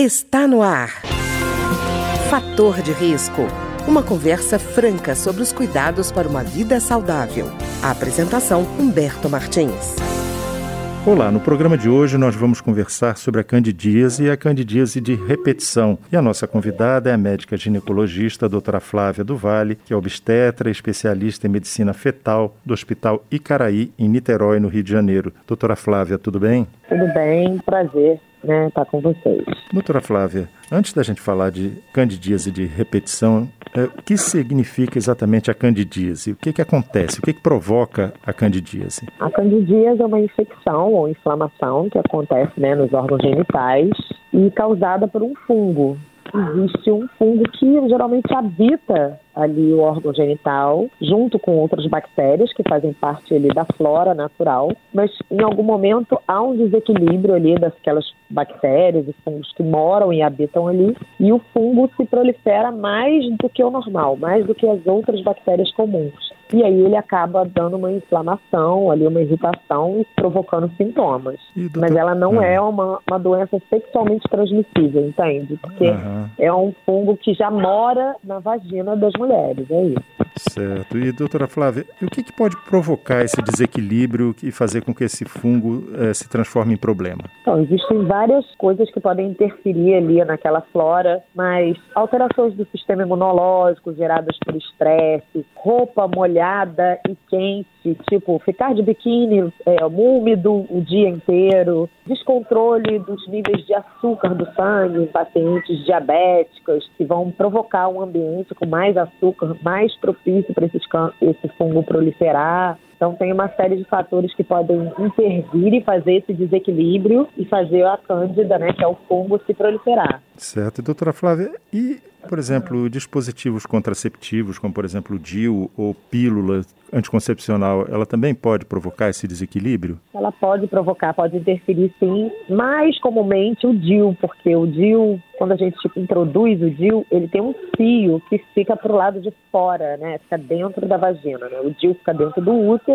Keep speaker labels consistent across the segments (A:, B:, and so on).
A: Está no ar. Fator de risco. Uma conversa franca sobre os cuidados para uma vida saudável. A apresentação Humberto Martins.
B: Olá, no programa de hoje nós vamos conversar sobre a candidíase e a candidíase de repetição. E a nossa convidada é a médica ginecologista a doutora Flávia do Vale, que é obstetra e especialista em medicina fetal do Hospital Icaraí, em Niterói, no Rio de Janeiro. Doutora Flávia, tudo bem?
C: Tudo bem, prazer né, estar com vocês.
B: Doutora Flávia, antes da gente falar de candidíase de repetição, é, o que significa exatamente a candidíase? O que, que acontece? O que, que provoca a candidíase?
C: A candidíase é uma infecção ou inflamação que acontece né, nos órgãos genitais e causada por um fungo existe um fungo que geralmente habita ali o órgão genital, junto com outras bactérias que fazem parte ali da flora natural, mas em algum momento há um desequilíbrio ali daquelas bactérias e fungos que moram e habitam ali, e o fungo se prolifera mais do que o normal, mais do que as outras bactérias comuns. E aí ele acaba dando uma inflamação, ali uma irritação e provocando sintomas. E, Mas ela não é uma, uma doença sexualmente transmissível, entende? Porque uhum. é um fungo que já mora na vagina das mulheres, é isso.
B: Certo. E doutora Flávia, o que, que pode provocar esse desequilíbrio e fazer com que esse fungo eh, se transforme em problema?
C: Então, existem várias coisas que podem interferir ali naquela flora, mas alterações do sistema imunológico geradas por estresse, roupa molhada e quente, tipo ficar de biquíni é, úmido o dia inteiro, descontrole dos níveis de açúcar do sangue em pacientes diabéticas, que vão provocar um ambiente com mais açúcar, mais propício para esse fungo proliferar. Então, tem uma série de fatores que podem intervir e fazer esse desequilíbrio e fazer a cândida, né, que é o fungo, se proliferar.
B: Certo. E, doutora Flávia, e, por exemplo, dispositivos contraceptivos, como, por exemplo, o DIU ou pílula anticoncepcional, ela também pode provocar esse desequilíbrio?
C: Ela pode provocar, pode interferir sim, mais comumente o DIU, porque o DIU, quando a gente tipo, introduz o DIU, ele tem um fio que fica para o lado de fora, né? Fica dentro da vagina, né? O DIU fica dentro do útero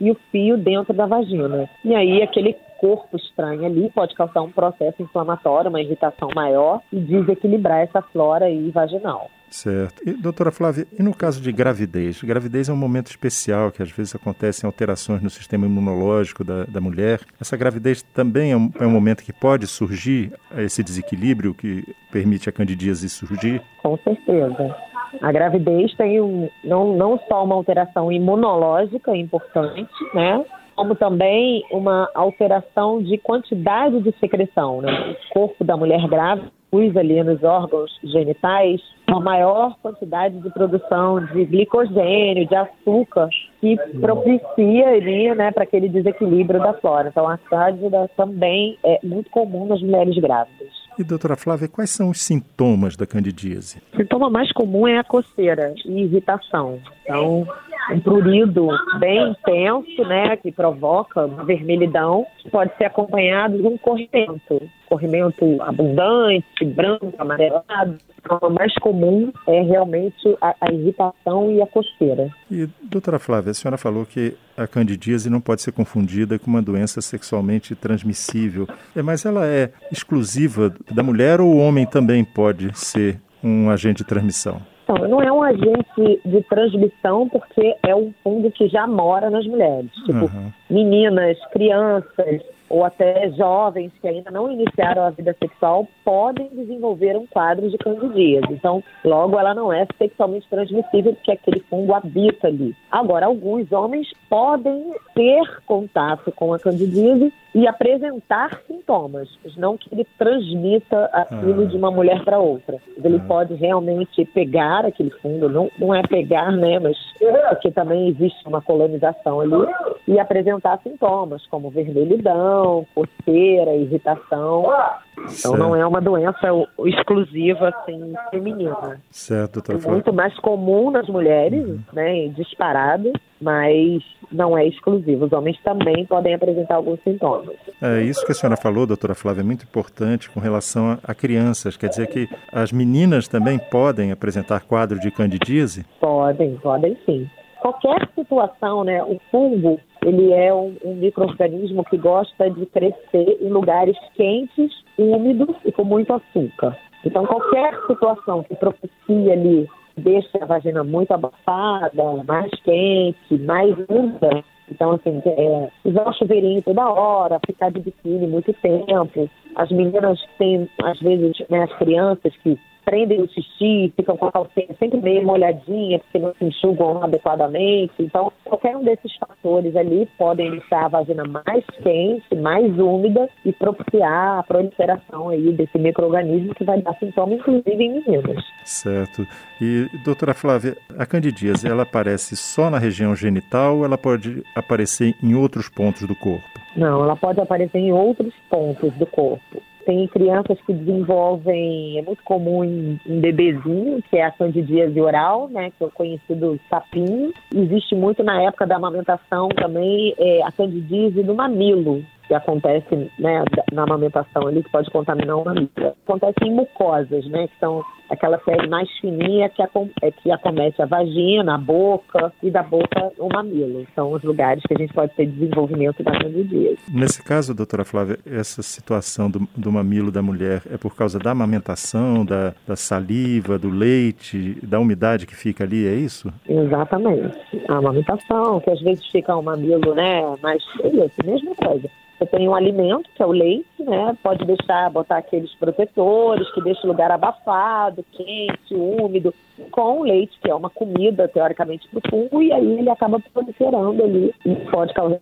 C: e o fio dentro da vagina. E aí aquele corpo estranho ali pode causar um processo inflamatório, uma irritação maior e desequilibrar essa flora aí vaginal.
B: Certo. E, doutora Flávia, e no caso de gravidez? Gravidez é um momento especial que às vezes acontecem alterações no sistema imunológico da, da mulher. Essa gravidez também é um, é um momento que pode surgir esse desequilíbrio que permite a candidíase surgir?
C: Com certeza. A gravidez tem um, não, não só uma alteração imunológica importante, né? como também uma alteração de quantidade de secreção. Né? O corpo da mulher grávida produz ali nos órgãos genitais uma maior quantidade de produção de glicogênio, de açúcar, que propicia ali, né, para aquele desequilíbrio da flora. Então, a cándida também é muito comum nas mulheres grávidas.
B: E, doutora Flávia, quais são os sintomas da candidíase?
C: O sintoma mais comum é a coceira e irritação. Então, um prurido bem intenso, né, que provoca uma vermelhidão, pode ser acompanhado de um corrimento, corrimento abundante, branco, amarelado. Então, o mais comum é realmente a, a, irritação e a coceira.
B: E, doutora Flávia, a senhora falou que a candidíase não pode ser confundida com uma doença sexualmente transmissível, é, mas ela é exclusiva da mulher ou o homem também pode ser um agente de transmissão?
C: Então, não é um agente de transmissão porque é um fungo que já mora nas mulheres. Tipo, uhum. meninas, crianças, ou até jovens que ainda não iniciaram a vida sexual podem desenvolver um quadro de candidíase. Então, logo ela não é sexualmente transmissível porque aquele fungo habita ali. Agora, alguns homens podem ter contato com a candidíase e apresentar sintomas, mas não que ele transmita aquilo ah. de uma mulher para outra. Ele ah. pode realmente pegar aquele fungo, não, não é pegar, né, mas porque também existe uma colonização ali, e apresentar sintomas como vermelhidão, coceira, irritação. Então certo. não é uma doença exclusiva assim feminina.
B: Certo, doutora.
C: É muito mais comum nas mulheres, uhum. né, disparado, mas não é exclusivo. Os homens também podem apresentar alguns sintomas.
B: É isso que a senhora falou, doutora Flávia, é muito importante com relação a, a crianças. Quer dizer que as meninas também podem apresentar quadro de candidíase?
C: Podem, podem sim. Qualquer situação, né? O fungo, ele é um, um microorganismo que gosta de crescer em lugares quentes, úmidos e com muito açúcar. Então, qualquer situação que propicie ali, deixe a vagina muito abafada, mais quente, mais úmida, então, assim, é, usar o chuveirinho toda hora, ficar de biquíni muito tempo. As meninas têm, às vezes, né, as crianças que prendem o xixi, ficam com a calcinha sempre meio molhadinha, porque não se enxugam adequadamente. Então, qualquer um desses fatores ali podem deixar a vagina mais quente, mais úmida e propiciar a proliferação aí desse microorganismo que vai dar sintoma, inclusive em meninas.
B: Certo. E, doutora Flávia, a candidíase, ela aparece só na região genital ou ela pode aparecer em outros pontos do corpo?
C: Não, ela pode aparecer em outros pontos do corpo tem crianças que desenvolvem, é muito comum em, em bebezinho, que é a candidíase oral, né, que é o conhecido sapinho. Existe muito na época da amamentação também é, a candidíase no mamilo, que acontece né, na amamentação ali, que pode contaminar o mamilo. Acontece em mucosas, né, que são aquela pele mais fininha que, acom é, que acomete a vagina, a boca e da boca o mamilo. São os lugares que a gente pode ter desenvolvimento da candidíase.
B: Nesse caso, doutora Flávia, essa situação do, do mamilo da mulher é por causa da amamentação, da, da saliva, do leite, da umidade que fica ali, é isso?
C: Exatamente. A amamentação, que às vezes fica o mamilo, né, mais cheio, mesma coisa. Você tem um alimento, que é o leite, né? Pode deixar, botar aqueles protetores que deixa o lugar abafado, quente, úmido, com o leite, que é uma comida, teoricamente, para o fungo, e aí ele acaba proliferando ali e pode causar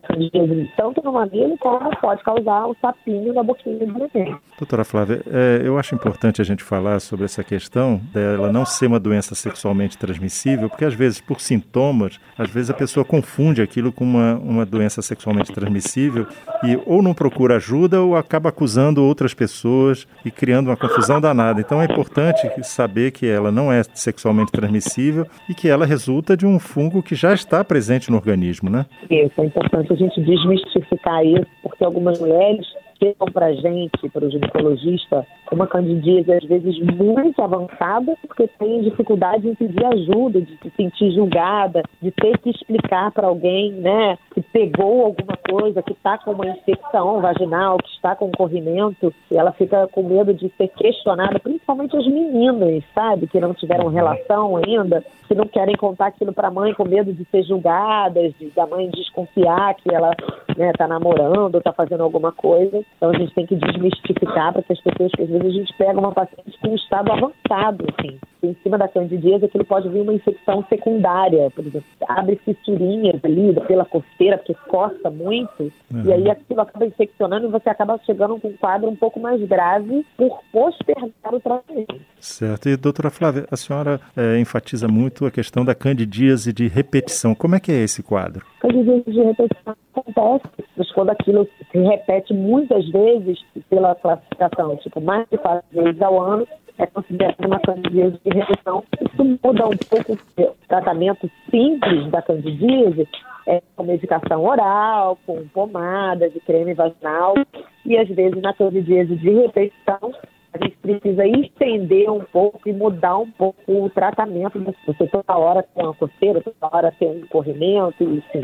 C: tanto no mamilo como pode causar o sapinho na boquinha do bebê.
B: Doutora Flávia, é, eu acho importante a gente falar sobre essa questão dela não ser uma doença sexualmente transmissível, porque às vezes, por sintomas, às vezes a pessoa confunde aquilo com uma, uma doença sexualmente transmissível e ou não procura ajuda ou acaba acusando outras pessoas e criando uma confusão danada. Então é importante saber que ela não é sexualmente transmissível e que ela resulta de um fungo que já está presente no organismo, né?
C: Isso, é importante a gente desmistificar isso, porque algumas mulheres chegam para a gente, para o ginecologista, uma candidíase às vezes muito avançada, porque tem dificuldade em pedir ajuda, de se sentir julgada, de ter que explicar para alguém, né, que pegou alguma coisa, que está com uma infecção vaginal, que está com corrimento, e ela fica com medo de ser questionada, principalmente as meninas, sabe, que não tiveram relação ainda, que não querem contar aquilo para a mãe com medo de ser julgadas, de da mãe desconfiar que ela está né, tá namorando, está fazendo alguma coisa. Então a gente tem que desmistificar para que as pessoas, que às vezes a gente pega uma paciente com um estado avançado, assim, em cima da candidíase, que ele pode vir uma infecção secundária, por exemplo, abre fissurinhas ali pela costeira, porque coça muito, uhum. e aí aquilo acaba infeccionando e você acaba chegando com um quadro um pouco mais grave por postergar o tratamento.
B: Certo. E doutora Flávia, a senhora é, enfatiza muito a questão da candidíase de repetição. Como é que é esse quadro?
C: Candidíase de repetição acontece, mas quando aquilo se repete muitas vezes pela classificação, tipo, mais de quatro vezes ao ano, é considerado uma candidíase de repetição. Isso muda um pouco o tratamento simples da candidíase, é, com medicação oral, com pomadas e creme vaginal, e às vezes na candidíase de repetição a gente precisa estender um pouco e mudar um pouco o tratamento. Você toda hora tem uma coceira, toda hora tem um corrimento, enfim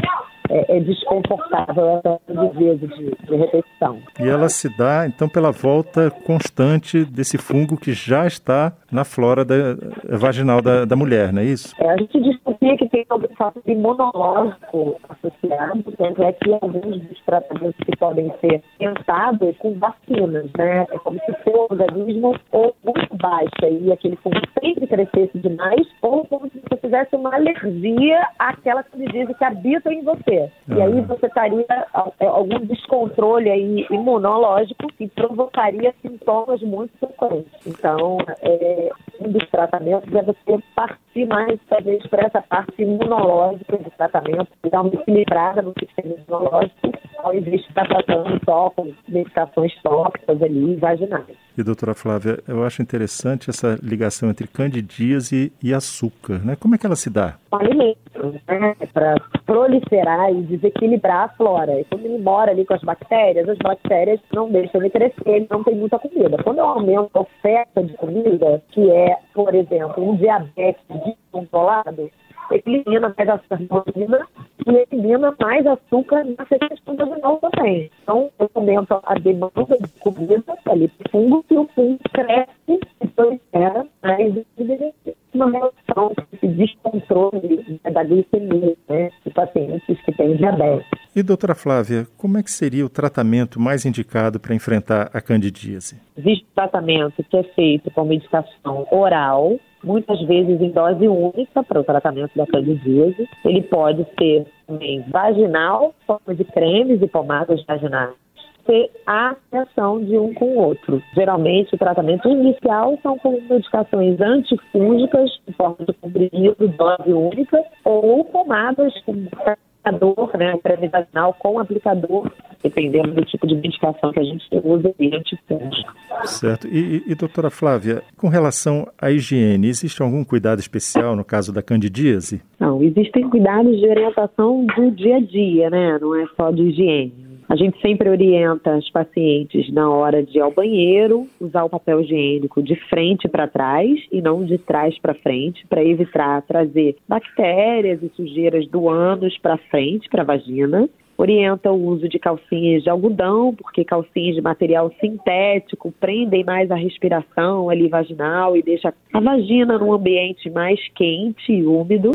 C: é, é desconfortável essa vezes de, de repetição.
B: E ela se dá, então, pela volta constante desse fungo que já está na flora da, vaginal da, da mulher, não é isso?
C: É, a gente que tem algum fator imunológico associado, tanto é que alguns dos tratamentos que podem ser tentados com vacinas, né? É como se o organismo ou muito baixa e aquele fungo sempre crescesse demais, ou como se você fizesse uma alergia àquela candidíase que habita em você. E aí você teria é, algum descontrole aí imunológico que provocaria sintomas muito frequentes. Então, é, um dos tratamentos é você partir mais, talvez, para essa parte imunológica do tratamento, dar uma equilibrada no sistema imunológico, ao invés de estar tratando só com medicações tóxicas ali, vaginais.
B: E, doutora Flávia, eu acho interessante essa ligação entre candidíase e açúcar, né? Como é que ela se dá?
C: O alimento, né? Para proliferar e desequilibrar a flora. E quando ele mora ali com as bactérias, as bactérias não deixam ele crescer, ele não tem muita comida. Quando eu aumento a oferta de comida, que é, por exemplo, um diabetes descontrolado, elimina mais açúcar e elimina mais açúcar na secreção vaginal também. Então, eu aumento a demanda de comida ali para o fungo e o fungo cresce e prolifera mais uma relação, esse descontrole da glicemia né, de pacientes que têm diabetes.
B: E, doutora Flávia, como é que seria o tratamento mais indicado para enfrentar a candidíase?
C: Existe tratamento que é feito com medicação oral, muitas vezes em dose única para o tratamento da candidíase. Ele pode ser também vaginal, forma de cremes e pomadas vaginais ter a reação de um com o outro. Geralmente, o tratamento inicial são com medicações antifúngicas, em forma de comprimido, dose única, ou pomadas com aplicador, né, pré-vaginal com aplicador, dependendo do tipo de medicação que a gente usa e antifúngico.
B: Certo. E, e, doutora Flávia, com relação à higiene, existe algum cuidado especial no caso da candidíase?
C: Não, existem cuidados de orientação do dia a dia, né, não é só de higiene. A gente sempre orienta os pacientes na hora de ir ao banheiro, usar o papel higiênico de frente para trás e não de trás para frente, para evitar trazer bactérias e sujeiras do ânus para frente, para a vagina orienta o uso de calcinhas de algodão, porque calcinhas de material sintético prendem mais a respiração ali vaginal e deixa a vagina num ambiente mais quente e úmido.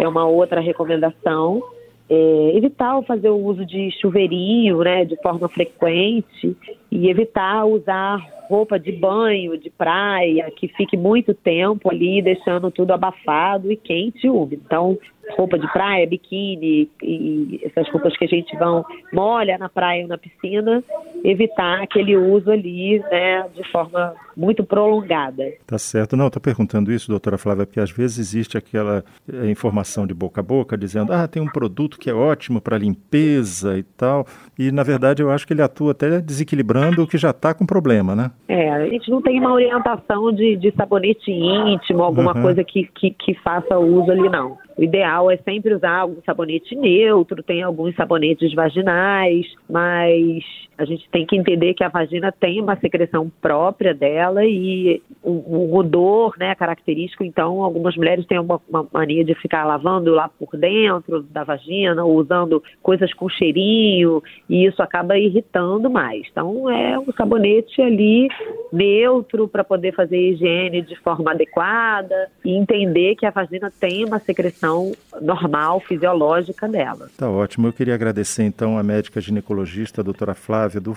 C: É uma outra recomendação é, evitar fazer o uso de chuveirinho né, de forma frequente e evitar usar roupa de banho, de praia, que fique muito tempo ali, deixando tudo abafado e quente e úmido. Então, roupa de praia, biquíni e essas roupas que a gente vão molha na praia ou na piscina, evitar aquele uso ali, né, de forma muito prolongada.
B: Tá certo. Não, estou perguntando isso, doutora Flávia, porque às vezes existe aquela é, informação de boca a boca dizendo, ah, tem um produto que é ótimo para limpeza e tal, e na verdade eu acho que ele atua até desequilibrando o que já está com problema, né?
C: É, a gente não tem uma orientação de, de sabonete íntimo, alguma uhum. coisa que, que, que faça uso ali, não. O ideal é sempre usar algum sabonete neutro, tem alguns sabonetes vaginais, mas a gente tem que entender que a vagina tem uma secreção própria dela e o, o odor, né, característico. Então, algumas mulheres têm uma, uma, mania de ficar lavando lá por dentro da vagina ou usando coisas com cheirinho e isso acaba irritando mais. Então, é um sabonete ali neutro para poder fazer higiene de forma adequada e entender que a vagina tem uma secreção normal, fisiológica dela.
B: Tá ótimo. Eu queria agradecer então a médica ginecologista, a doutora Flávia do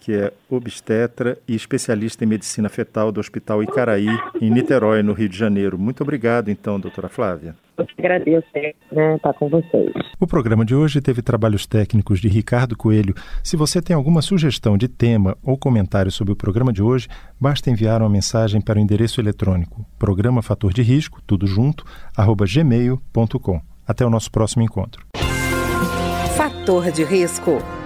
B: que é obstetra e especialista em medicina fetal do Hospital Icaraí, em Niterói, no Rio de Janeiro. Muito obrigado então, doutora Flávia.
C: Eu que agradeço né, estar com vocês.
B: O programa de hoje teve trabalhos técnicos de Ricardo Coelho. Se você tem alguma sugestão de tema ou comentário sobre o programa de hoje, basta enviar uma mensagem para o endereço eletrônico programa fator de risco, tudo junto, arroba gmail.com. Até o nosso próximo encontro.
A: Fator de risco.